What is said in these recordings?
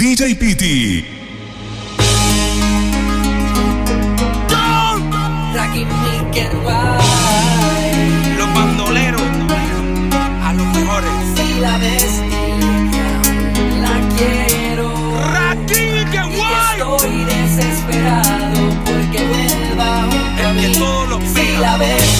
DJ Piti. Los bandoleros a los mejores. Si la bestia la quiero. Raquique guay. Estoy desesperado porque vuelva. El que todo lo Si la bestia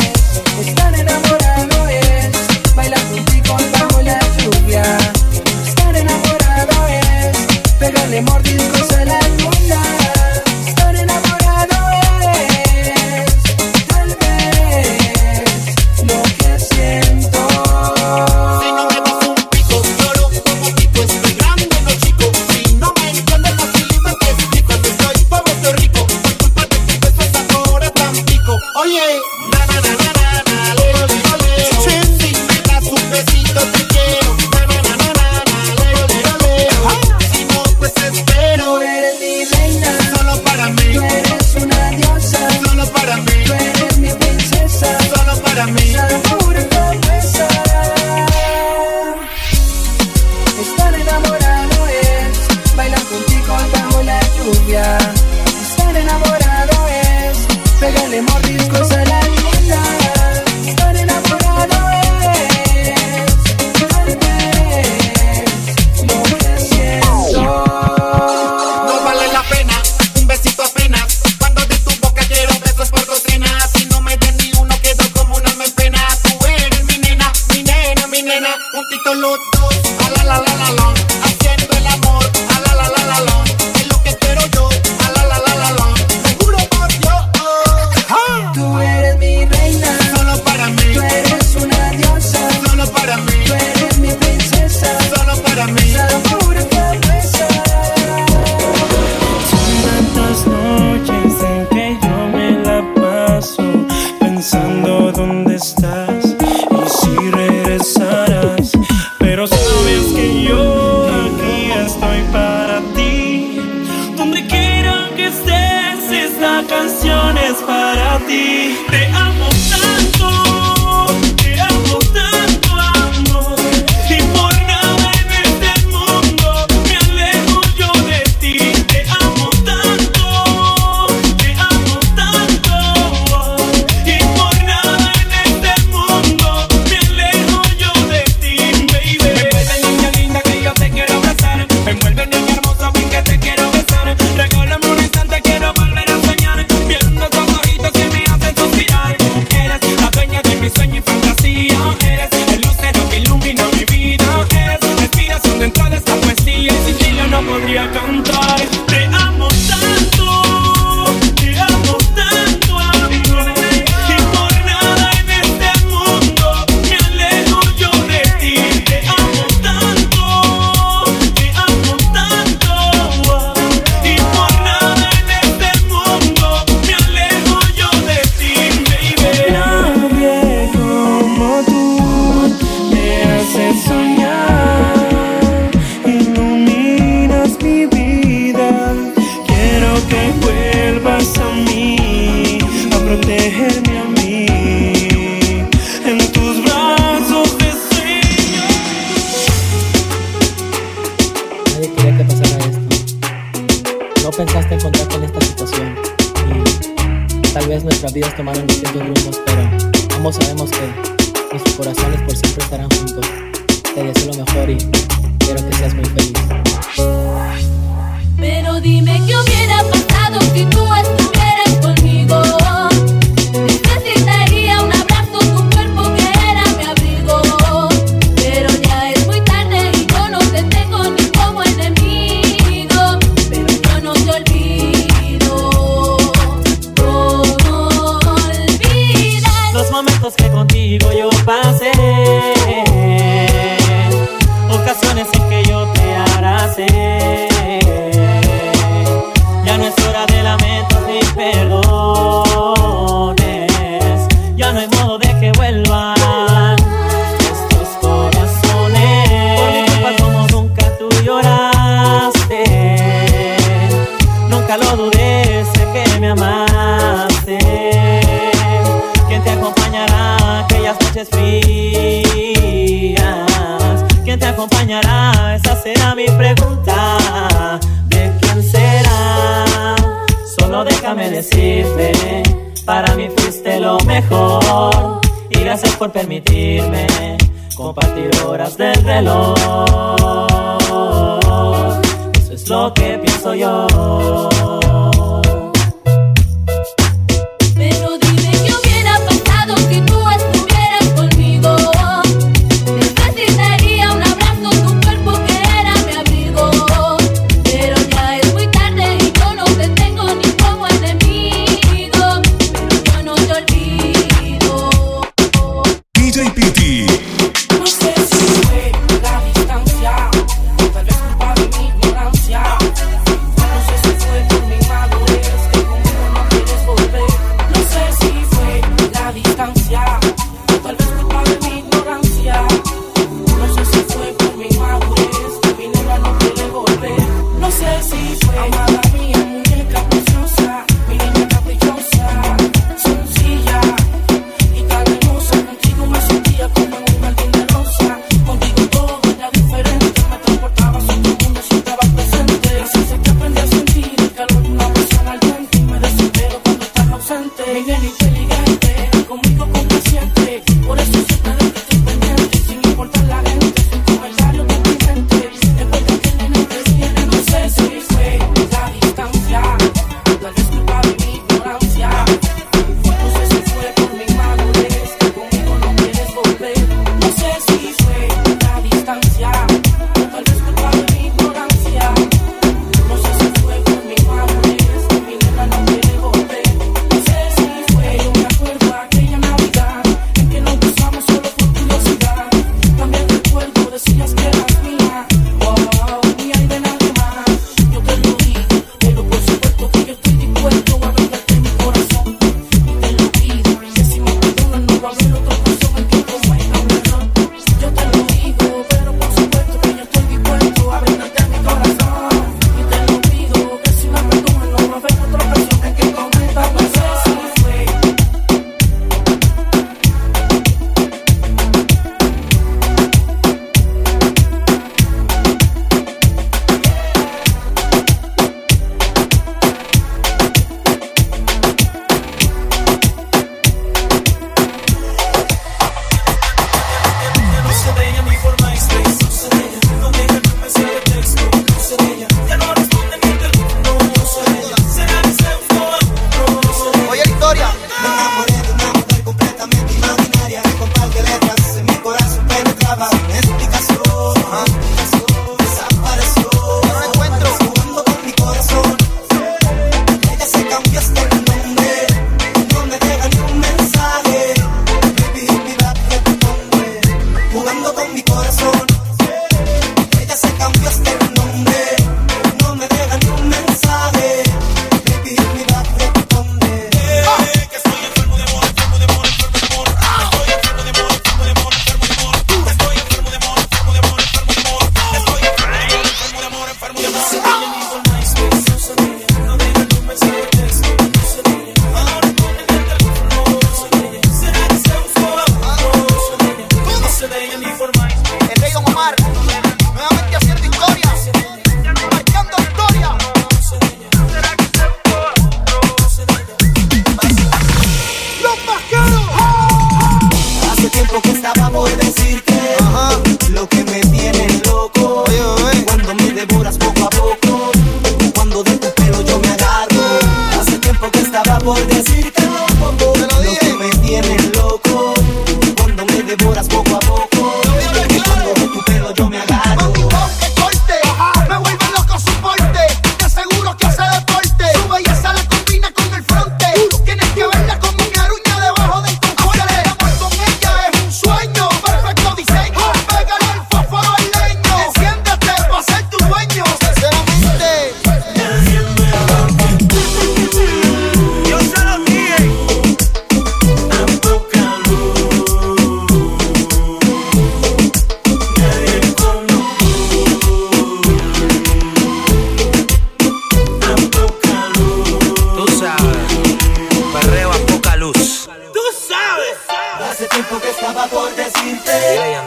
tiene mordiscos en el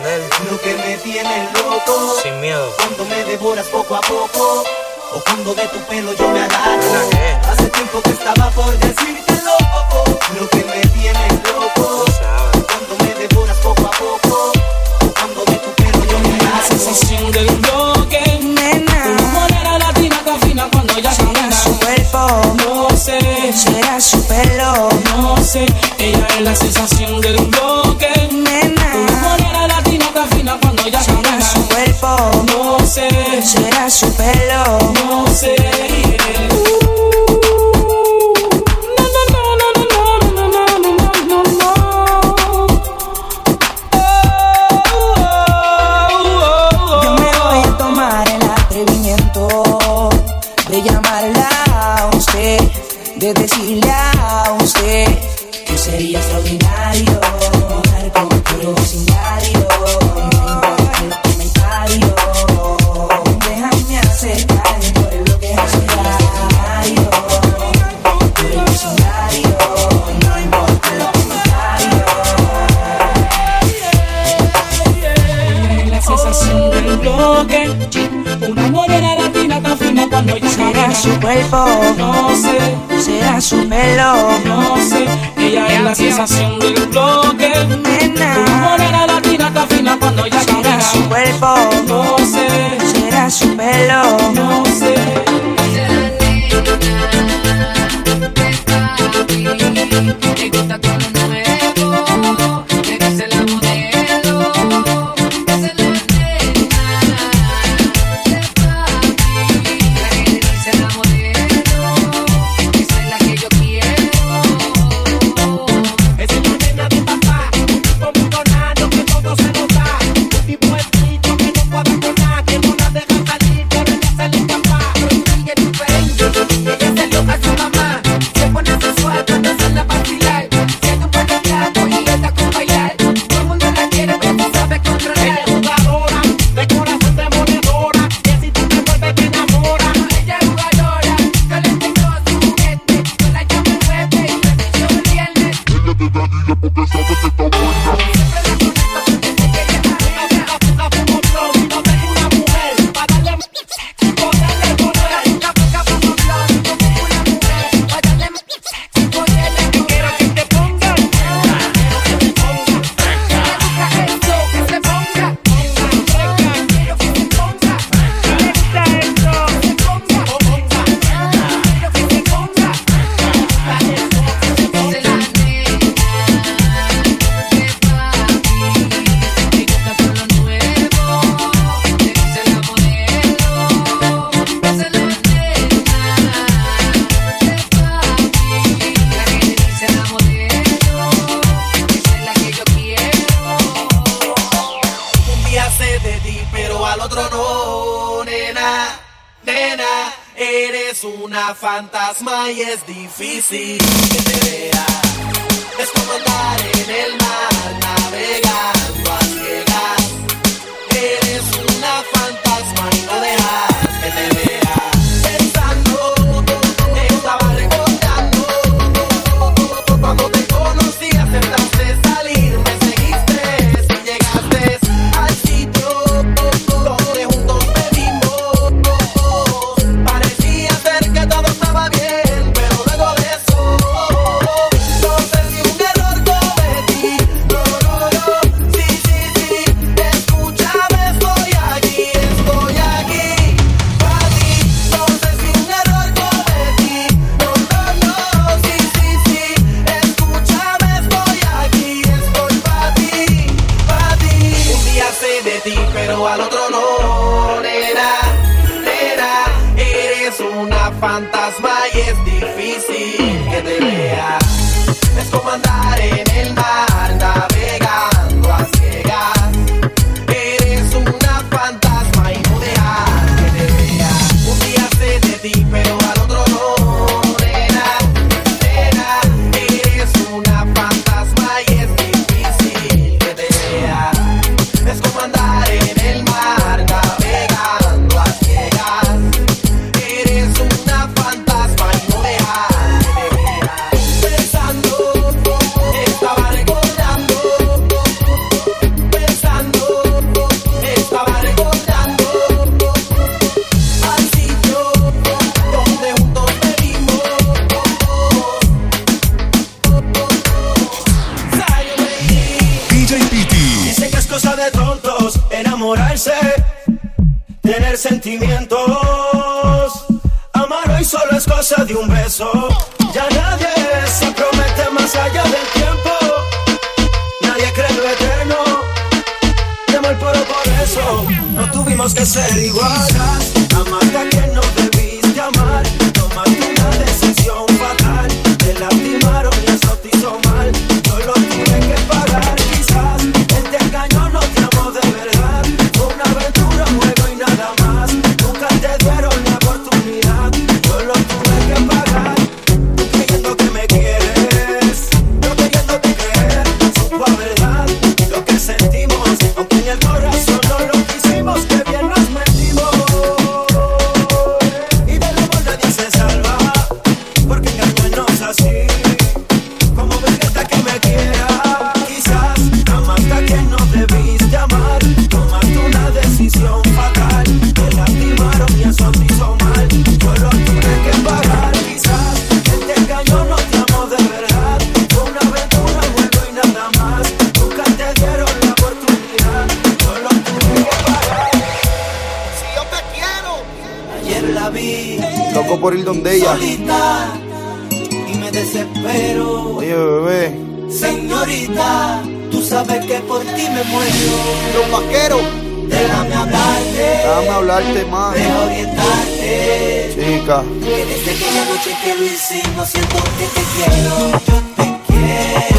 lo que me tiene loco. Sin miedo. Cuando me devoras poco a poco. O cuando de tu pelo yo me agarro. Hace tiempo que estaba por decirte loco. Lo que me tiene loco. Cuando me devoras poco a poco. O cuando de tu pelo yo me agarro. La sensación del bloque. Nena. Tu morena latina tan fina cuando ya camina. su cuerpo. No sé. Será su pelo. No sé. Ella es la sensación del bloque. sé. Será su pelo. No sé. Uh. No tuvimos que ser igual. Amarte a quien no debía. de. Solita, y me desespero. Oye, bebé. Señorita, tú sabes que por ti me muero. Los vaqueros. Déjame hablarte. Déjame hablarte más. Déjame orientarte. Chica. Que desde aquella noche que lo hicimos siento que te quiero. Yo te quiero.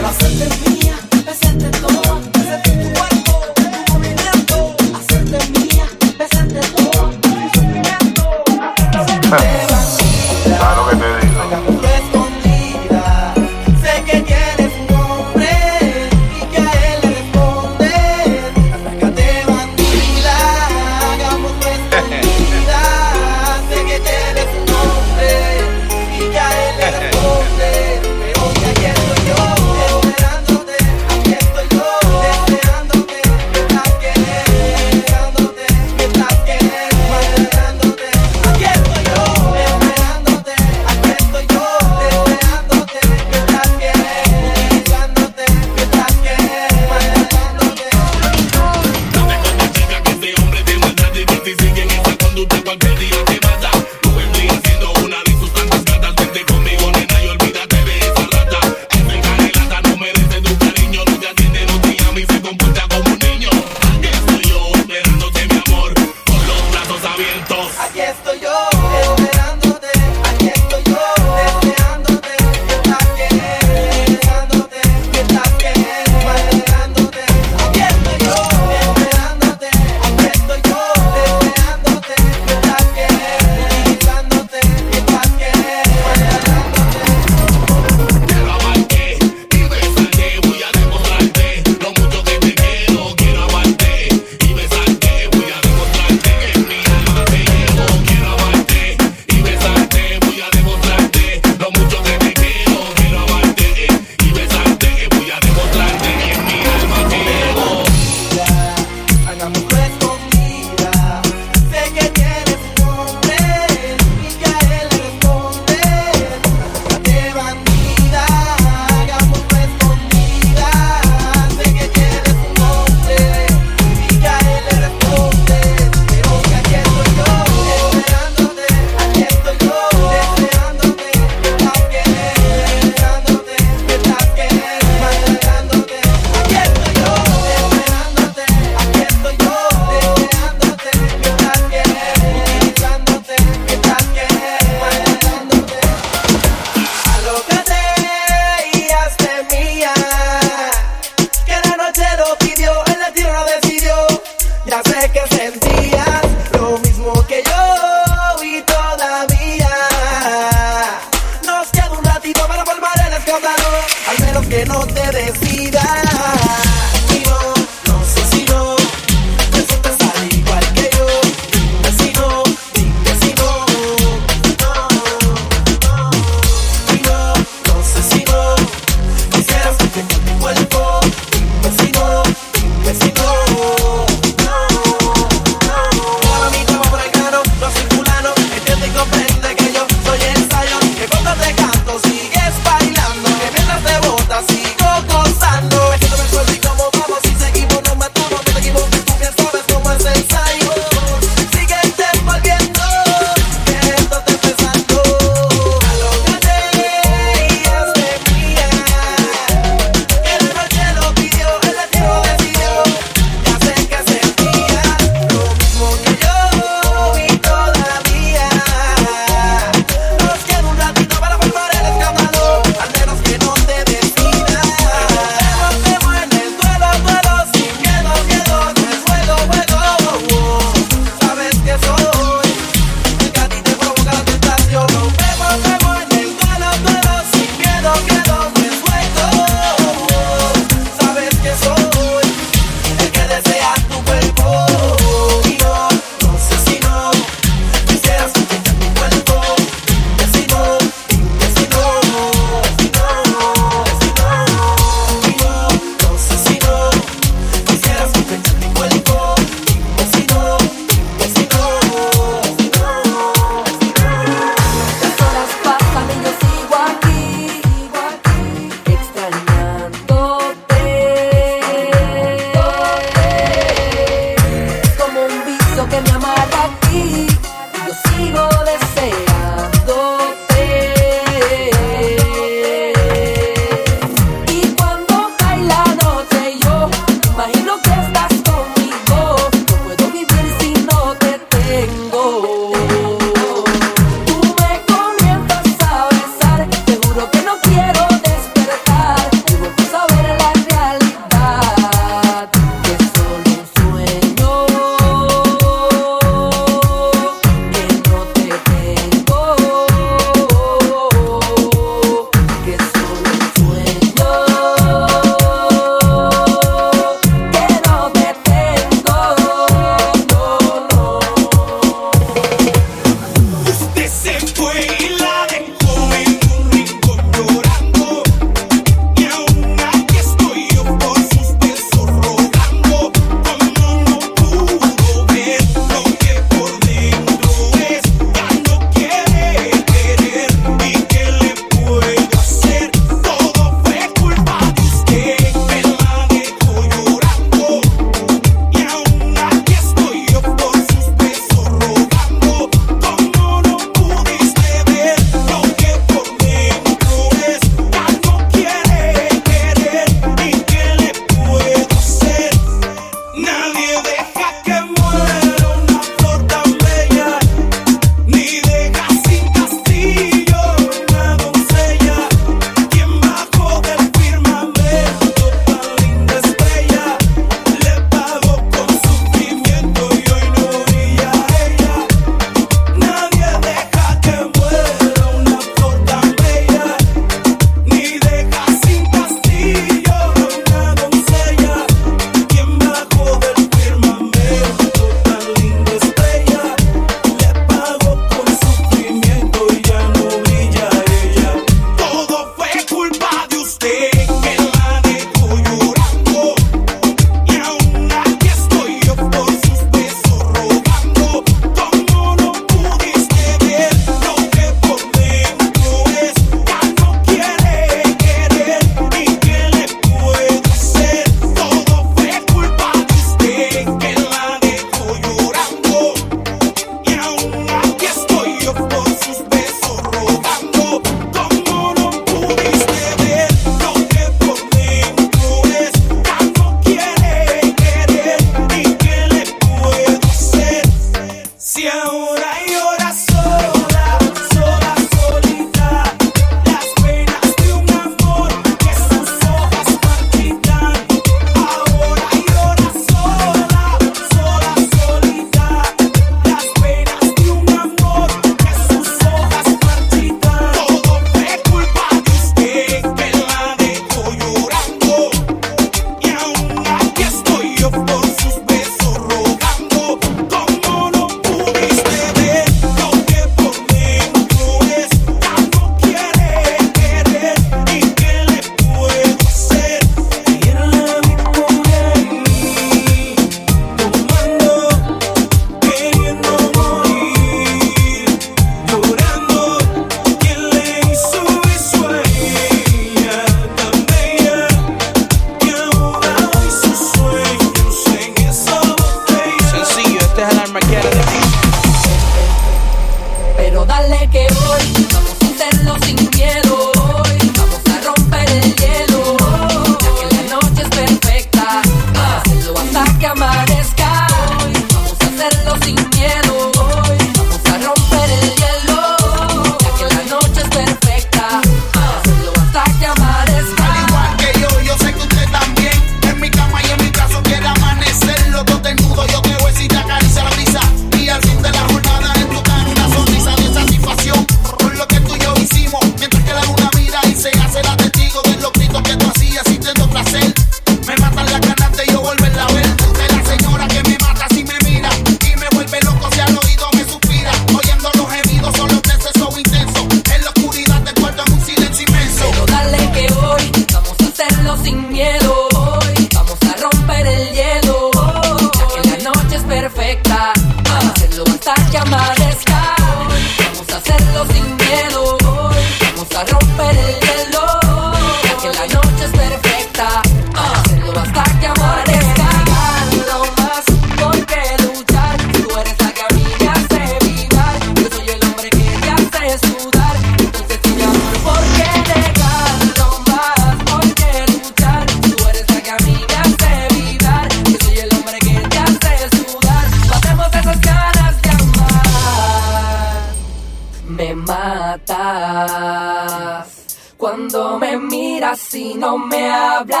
Cuando me miras y no me hablas.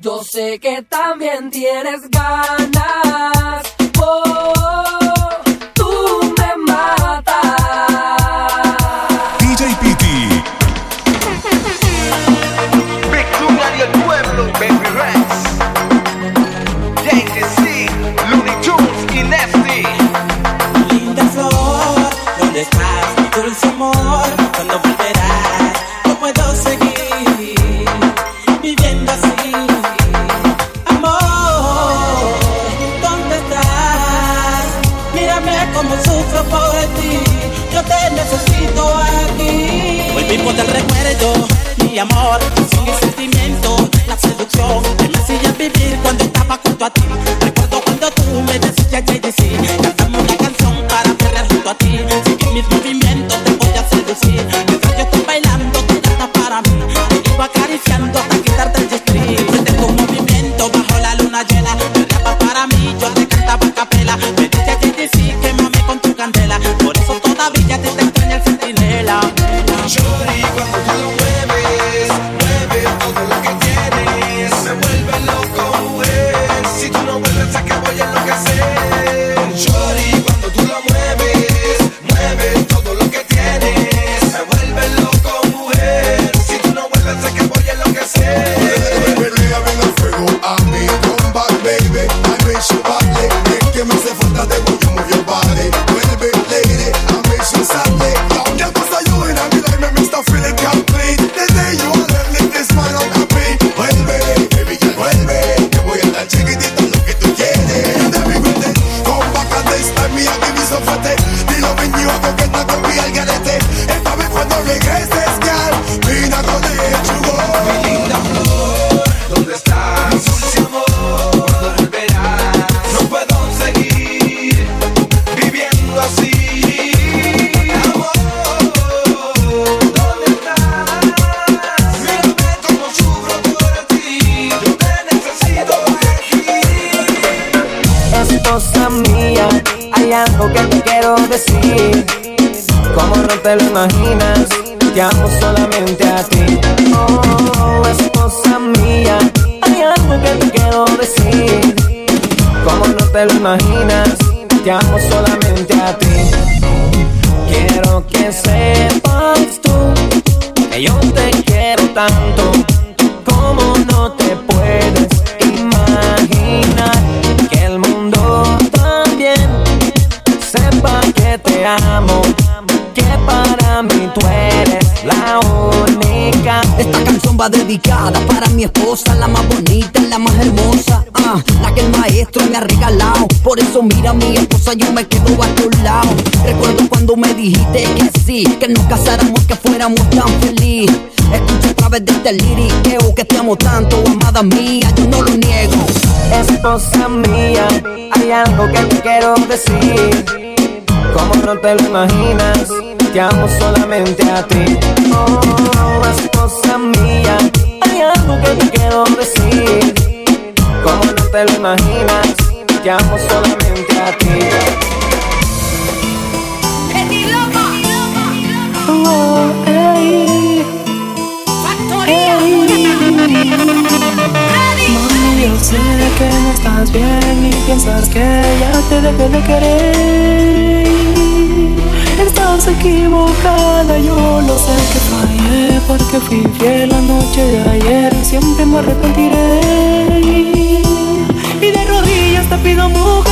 Yo sé que también tienes ganas. Oh, tú me matas. DJ PT. Big Tuna y pueblo, Baby Rex. JTC, Looney Tunes y Nasty. Linda flor, ¿dónde estás? dulce amor, cuando volverás, no puedo seguir viviendo así. Amor, ¿dónde estás? Mírame como sufro por ti, yo te necesito aquí. Hoy vivo del recuerdo, mi amor, son mis sentimientos, la seducción que me hacía vivir cuando estaba junto a ti. Recuerdo cuando tú me decías, sí, sí, I see. eso. Mira mi esposa, yo me quedo a tu lado. Recuerdo cuando me dijiste que sí, que nos casáramos, que fuéramos tan feliz. Escucho a través de este liriqueo que te amo tanto, amada mía, yo no lo niego. Esposa mía, hay algo que te quiero decir. Como no te lo imaginas, te amo solamente a ti. Oh, esposa mía, hay algo que te quiero decir. Como no te lo imaginas llamo solamente a ti. Oh, Mami, yo sé que no estás bien y piensas que ya te dejé de querer. Estás equivocada, yo lo sé que fallé porque fui fiel la noche de ayer. Siempre me arrepentiré. 让目光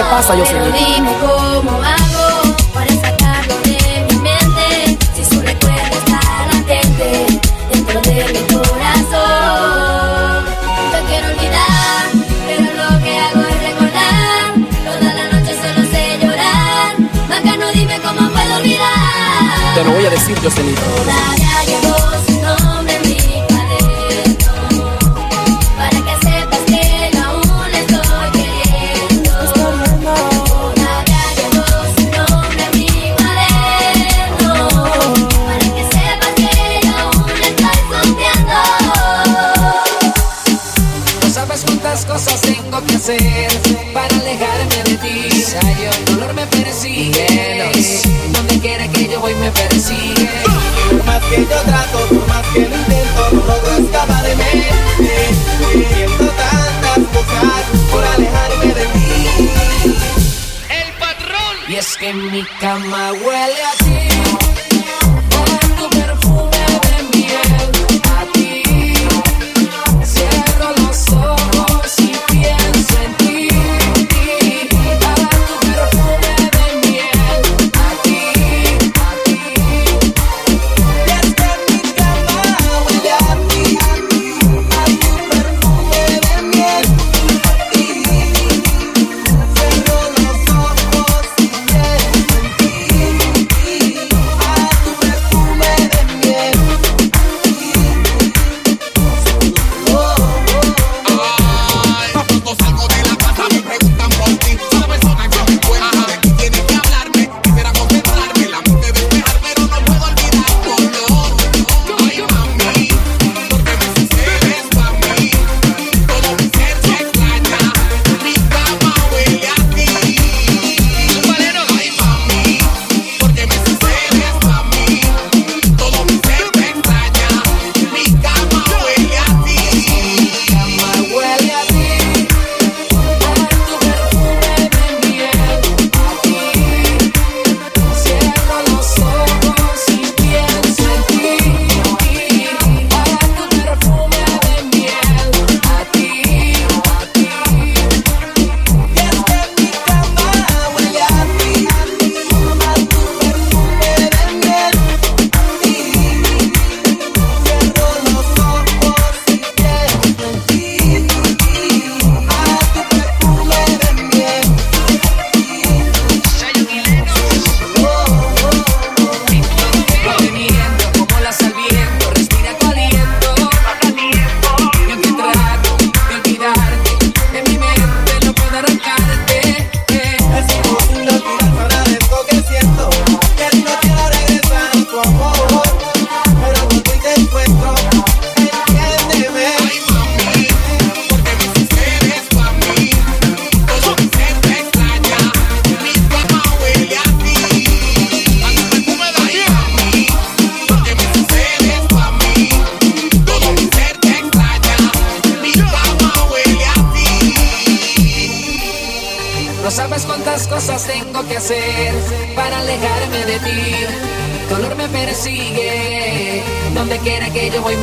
sepas que yo aún olvidar Te lo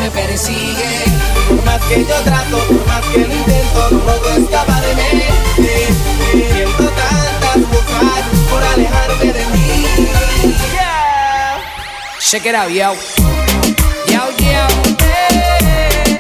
me persigue. Por más que yo trato, por más que lo intento, no logro escapar de mí. Siento tantas bocas por alejarme de mí. Yeah. Check it out, yo. Yo, yo. Eh, hey.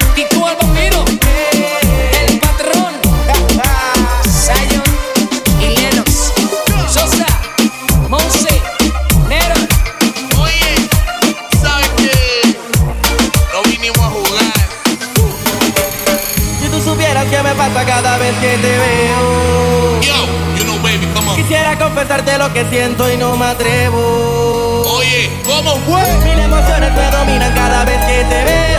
expresarte lo que siento y no me atrevo. Oye, ¿cómo fue? Mil emociones me dominan cada vez que te veo.